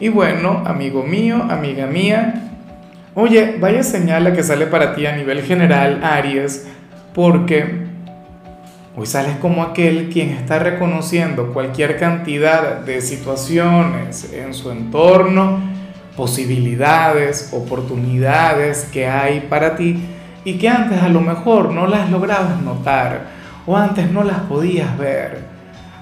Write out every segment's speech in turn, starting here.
Y bueno, amigo mío, amiga mía, oye, vaya señal que sale para ti a nivel general, Aries, porque hoy sales como aquel quien está reconociendo cualquier cantidad de situaciones en su entorno, posibilidades, oportunidades que hay para ti y que antes a lo mejor no las lograbas notar o antes no las podías ver.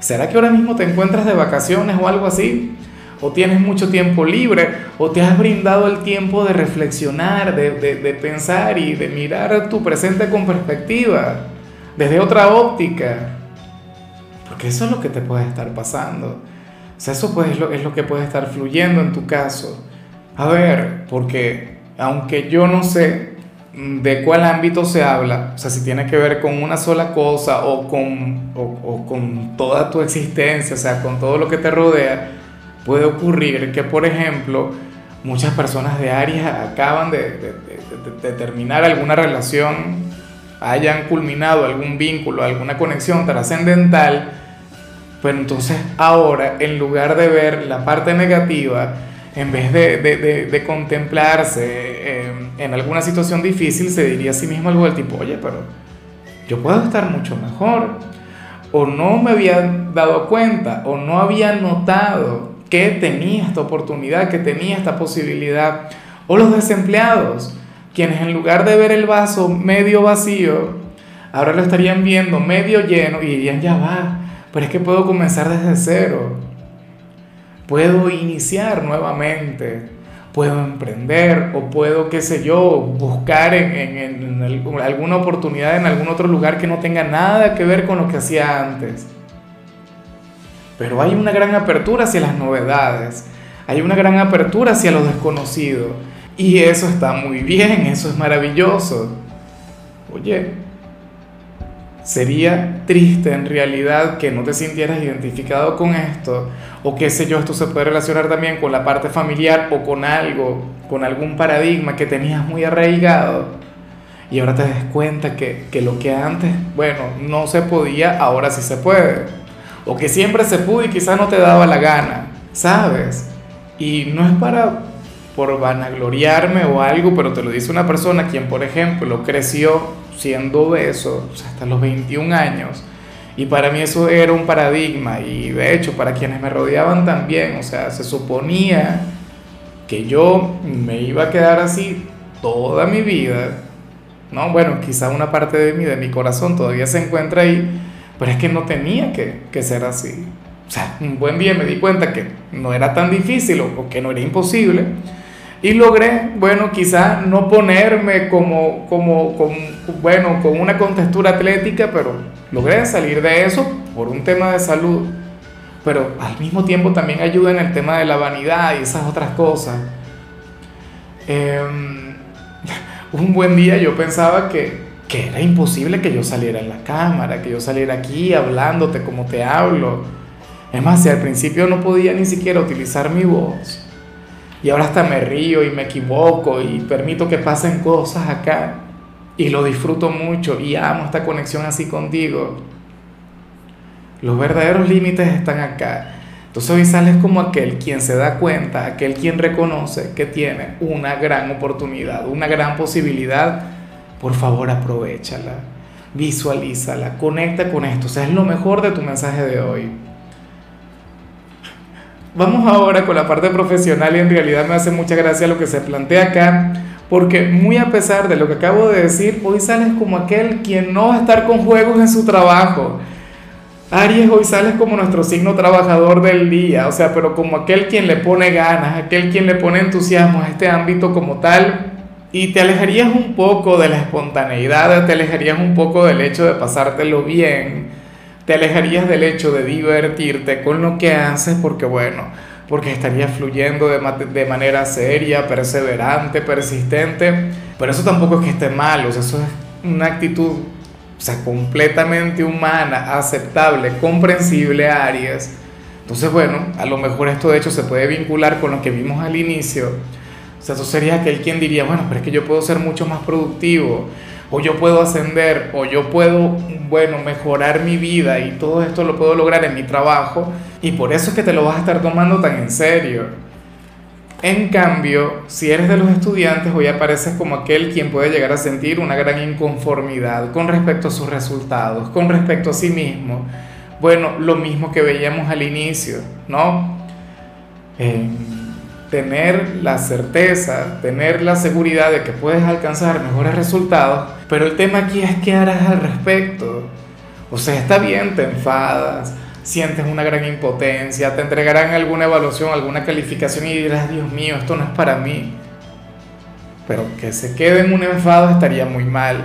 ¿Será que ahora mismo te encuentras de vacaciones o algo así? O tienes mucho tiempo libre, o te has brindado el tiempo de reflexionar, de, de, pensar y de mirar tu presente con perspectiva, desde otra óptica. Porque eso es lo que te puede estar pasando. O sea, eso es, lo, es lo que puede estar fluyendo en tu caso. A ver, porque aunque yo no sé de cuál ámbito se habla, o sea, si tiene que ver con una sola cosa o con, o con toda tu existencia, o sea, con todo lo que te rodea, puede ocurrir que, por ejemplo, muchas personas de Aries acaban de, terminar alguna relación, hayan culminado algún vínculo, alguna conexión trascendental, pero entonces ahora, en lugar de ver la parte negativa, en vez de, contemplarse en alguna situación difícil, se diría a sí mismo algo del tipo, oye, pero yo puedo estar mucho mejor, o no me había dado cuenta, o no había notado que tenía esta oportunidad, que tenía esta posibilidad. O los desempleados, quienes en lugar de ver el vaso medio vacío, ahora lo estarían viendo medio lleno y dirían, ya va, pero es que puedo comenzar desde cero. Puedo iniciar nuevamente, puedo emprender o puedo, qué sé yo, buscar en, en, en alguna oportunidad en algún otro lugar que no tenga nada que ver con lo que hacía antes. Pero hay una gran apertura hacia las novedades, hay una gran apertura hacia lo desconocido. Y eso está muy bien, eso es maravilloso. Oye, sería triste en realidad que no te sintieras identificado con esto, o qué sé yo, esto se puede relacionar también con la parte familiar o con algo, con algún paradigma que tenías muy arraigado, y ahora te des cuenta que, que lo que antes, bueno, no se podía, ahora sí se puede o que siempre se pudo y quizás no te daba la gana, ¿sabes? Y no es para por vanagloriarme o algo, pero te lo dice una persona quien, por ejemplo, creció siendo obeso hasta los 21 años. Y para mí eso era un paradigma y de hecho para quienes me rodeaban también, o sea, se suponía que yo me iba a quedar así toda mi vida, ¿no? Bueno, quizá una parte de mí, de mi corazón todavía se encuentra ahí, pero es que no tenía que, que, ser así. O sea, un buen día me di cuenta que no era tan difícil o, que no era imposible. Y logré, bueno, quizá no ponerme como, como, como, bueno, con una contextura atlética, pero logré salir de eso por un tema de salud. Pero al mismo tiempo también ayuda en el tema de la vanidad y esas otras cosas. Em, un buen día yo pensaba que, que era imposible que yo saliera en la cámara, que yo saliera aquí hablándote como te hablo. Es más, si al principio no podía ni siquiera utilizar mi voz, y ahora hasta me río y me equivoco y permito que pasen cosas acá, y lo disfruto mucho y amo esta conexión así contigo. Los verdaderos límites están acá. Entonces hoy sales como aquel quien se da cuenta, aquel quien reconoce que tiene una gran oportunidad, una gran posibilidad por favor aprovechala, visualízala, conecta con esto, o sea, es lo mejor de tu mensaje de hoy. Vamos ahora con la parte profesional y en realidad me hace mucha gracia lo que se plantea acá, porque muy a pesar de lo que acabo de decir, hoy sales como aquel quien no va a estar con juegos en su trabajo. Aries, hoy sales como nuestro signo trabajador del día, o sea, pero como aquel quien le pone ganas, aquel quien le pone entusiasmo a este ámbito como tal, y te alejarías un poco de la espontaneidad, te alejarías un poco del hecho de pasártelo bien, te alejarías del hecho de divertirte con lo que haces porque bueno, porque estarías fluyendo de, manera seria, perseverante, persistente, pero eso tampoco es que esté mal, o sea, eso es una actitud o sea, completamente humana, aceptable, comprensible, Aries. Entonces, bueno, a lo mejor esto de hecho se puede vincular con lo que vimos al inicio. Sea, eso sería aquel quien diría, bueno, pero es que yo puedo ser mucho más productivo, o yo puedo ascender, o yo puedo, bueno, mejorar mi vida y todo esto lo puedo lograr en mi trabajo, y por eso es que te lo vas a estar tomando tan en serio. En cambio, si eres de los estudiantes, hoy apareces como aquel quien puede llegar a sentir una gran inconformidad con respecto a sus resultados, con respecto a sí mismo. Bueno, lo mismo que veíamos al inicio, ¿no? Eh, tener la certeza, tener la seguridad de que puedes alcanzar mejores resultados, pero el tema aquí es qué harás al respecto. O sea, está bien, te enfadas, sientes una gran impotencia, te entregarán alguna evaluación, alguna calificación y dirás, Dios mío, esto no es para mí. Pero que se quede en un enfado estaría muy mal.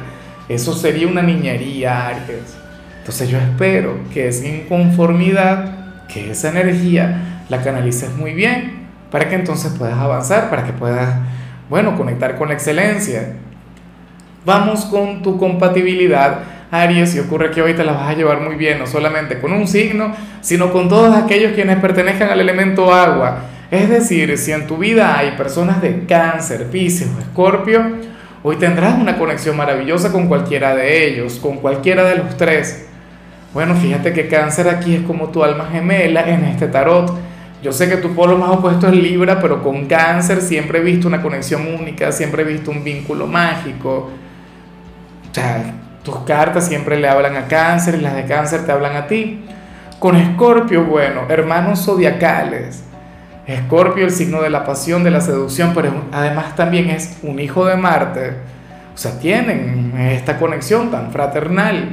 Eso sería una niñería, Aries. Entonces yo espero que esa inconformidad, que esa energía, la canalices muy bien para que entonces puedas avanzar, para que puedas, bueno, conectar con la excelencia. Vamos con tu compatibilidad Aries, y ocurre que hoy te la vas a llevar muy bien, no solamente con un signo, sino con todos aquellos quienes pertenezcan al elemento agua. Es decir, si en tu vida hay personas de cáncer, Pisces o escorpio, hoy tendrás una conexión maravillosa con cualquiera de ellos, con cualquiera de los tres. Bueno, fíjate que cáncer aquí es como tu alma gemela en este tarot. Yo sé que tu polo más opuesto es Libra, pero con cáncer siempre he visto una conexión única, siempre he visto un vínculo mágico. O sea, tus cartas siempre le hablan a cáncer y las de cáncer te hablan a ti. Con Escorpio, bueno, hermanos zodiacales. Escorpio, el signo de la pasión, de la seducción, pero además también es un hijo de Marte. O sea, tienen esta conexión tan fraternal.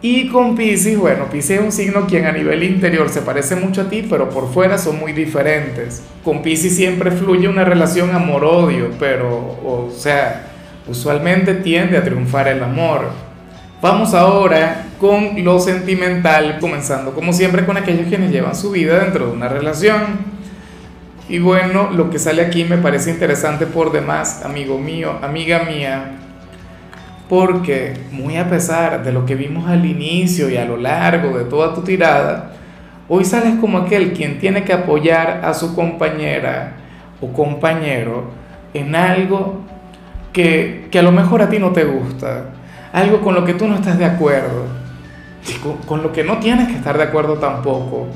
Y con Pisces, bueno, Pisces es un signo quien a nivel interior se parece mucho a ti, pero por fuera son muy diferentes. Con Pisces siempre fluye una relación amor-odio, pero, o sea, usualmente tiende a triunfar el amor. Vamos ahora con lo sentimental, comenzando como siempre con aquellos quienes llevan su vida dentro de una relación. Y bueno, lo que sale aquí me parece interesante por demás, amigo mío, amiga mía, porque muy a pesar de lo que vimos al inicio y a lo largo de toda tu tirada, hoy sales como aquel quien tiene que apoyar a su compañera o compañero en algo que, a lo mejor a ti no te gusta, algo con lo que tú no estás de acuerdo, con, lo que no tienes que estar de acuerdo tampoco.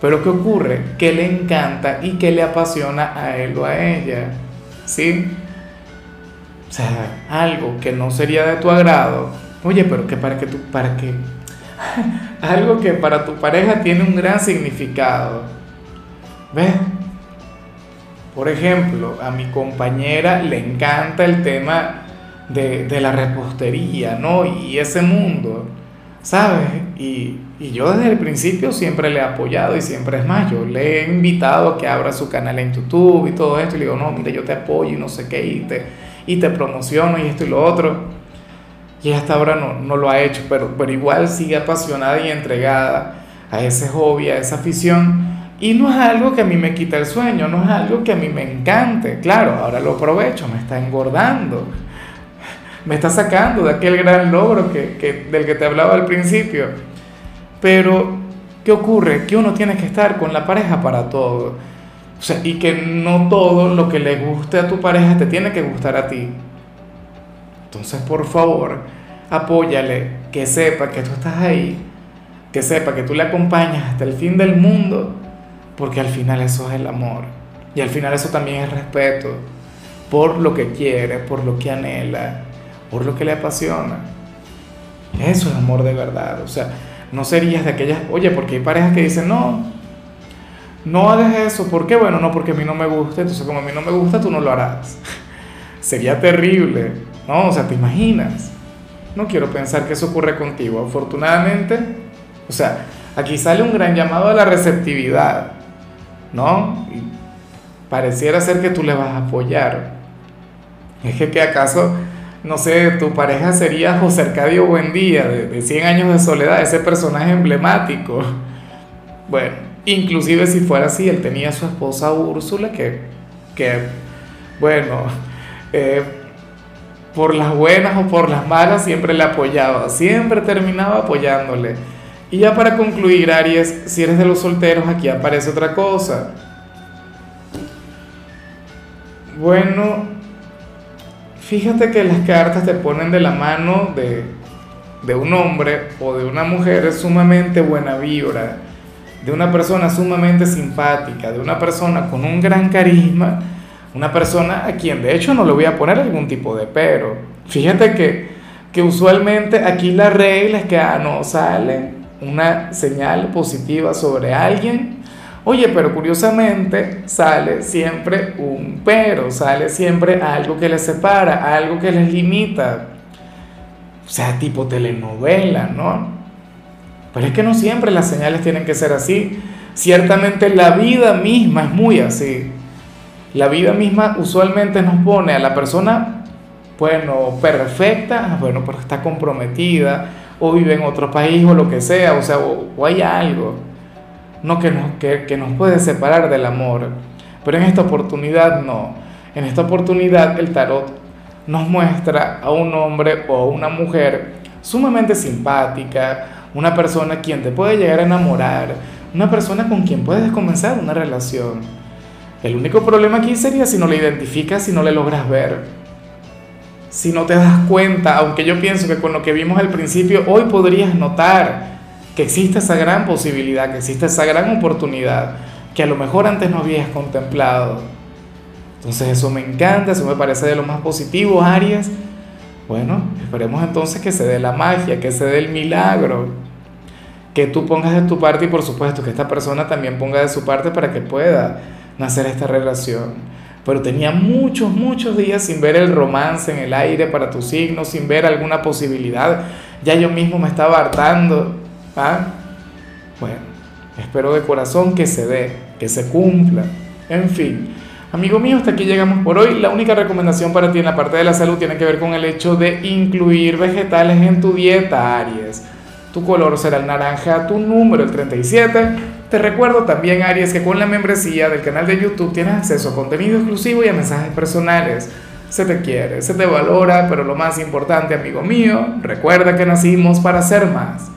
Pero ¿qué ocurre? Que le encanta y que le apasiona a él o a ella. ¿Sí? O sea, algo que no sería de tu agrado. Oye, pero que para que tú, para que... algo que para tu pareja tiene un gran significado. ¿Ves? Por ejemplo, a mi compañera le encanta el tema de, la repostería, ¿no? Y ese mundo, ¿sabes? Y, yo desde el principio siempre le he apoyado y siempre es más, yo le he invitado a que abra su canal en YouTube y todo esto y le digo, no, mire, yo te apoyo y no sé qué, y te, y te promociono y esto y lo otro. Y hasta ahora no, no lo ha hecho, pero, pero igual sigue apasionada y entregada a ese hobby, a esa afición y no es algo que a mí me quita el sueño, no es algo que a mí me encante. Claro, ahora lo aprovecho, me está engordando, me está sacando de aquel gran logro que, del que te hablaba al principio. Pero, ¿qué ocurre? Que uno tiene que estar con la pareja para todo. O sea, y que no todo lo que le guste a tu pareja te tiene que gustar a ti. Entonces, por favor, apóyale, que sepa que tú estás ahí, que sepa que tú le acompañas hasta el fin del mundo porque al final eso es el amor. Y al final eso también es respeto por lo que quiere, por lo que anhela, por lo que le apasiona. Eso es amor de verdad. O sea, no serías de aquellas, oye, porque hay parejas que dicen, no, no hagas eso. ¿Por qué? Bueno, no, porque a mí no me gusta. Entonces, como a mí no me gusta, tú no lo harás. Sería terrible, ¿no? O sea, ¿te imaginas? No quiero pensar que eso ocurre contigo. Afortunadamente, o sea, aquí sale un gran llamado a la receptividad. ¿no? Pareciera ser que tú le vas a apoyar. Es que, que acaso, no sé, tu pareja sería José Arcadio Buendía, de, de 100 años de soledad, ese personaje emblemático. Bueno, inclusive si fuera así, él tenía a su esposa Úrsula que, que bueno, eh, por las buenas o por las malas siempre le apoyaba, siempre terminaba apoyándole. Y ya para concluir, Aries, si eres de los solteros, aquí aparece otra cosa. Bueno, fíjate que las cartas te ponen de la mano de, de un hombre o de una mujer sumamente buena vibra, de una persona sumamente simpática, de una persona con un gran carisma una persona a quien de hecho no le voy a poner algún tipo de pero. Fíjate que, que usualmente aquí la regla es que ah, no sale una señal positiva sobre alguien. Oye, pero curiosamente sale siempre un pero, sale siempre algo que les separa, algo que les limita. O sea, tipo telenovela, ¿no? Pero es que no siempre las señales tienen que ser así. Ciertamente la vida misma es muy así. La vida misma usualmente nos pone a la persona, bueno, perfecta, bueno, pero está comprometida, o vive en otro país, o lo que sea, o sea, o, hay algo, no que nos, que, que nos puede separar del amor. Pero en esta oportunidad no. En esta oportunidad el tarot nos muestra a un hombre o a una mujer sumamente simpática, una persona quien te puede llegar a enamorar, una persona con quien puedes comenzar una relación. El único problema aquí sería si no le identificas, si no le logras ver, si no te das cuenta, aunque yo pienso que con lo que vimos al principio, hoy podrías notar que existe esa gran posibilidad, que existe esa gran oportunidad que a lo mejor antes no habías contemplado. Entonces eso me encanta, eso me parece de lo más positivo, Aries. Bueno, esperemos entonces que se dé la magia, que se dé el milagro, que tú pongas de tu parte y por supuesto que esta persona también ponga de su parte para que pueda nacer esta relación. Pero tenía muchos, muchos días sin ver el romance en el aire para tu signo, sin ver alguna posibilidad. Ya yo mismo me estaba hartando. ¿ah? Bueno, espero de corazón que se dé, que se cumpla. En fin, amigo mío, hasta aquí llegamos por hoy. La única recomendación para ti en la parte de la salud tiene que ver con el hecho de incluir vegetales en tu dieta, Aries. Tu color será el naranja, tu número el 37 te recuerdo también, Aries, que con la membresía del canal de YouTube tienes acceso a contenido exclusivo y a mensajes personales. Se te quiere, se te valora, pero lo más importante, amigo mío, recuerda que nacimos para ser más.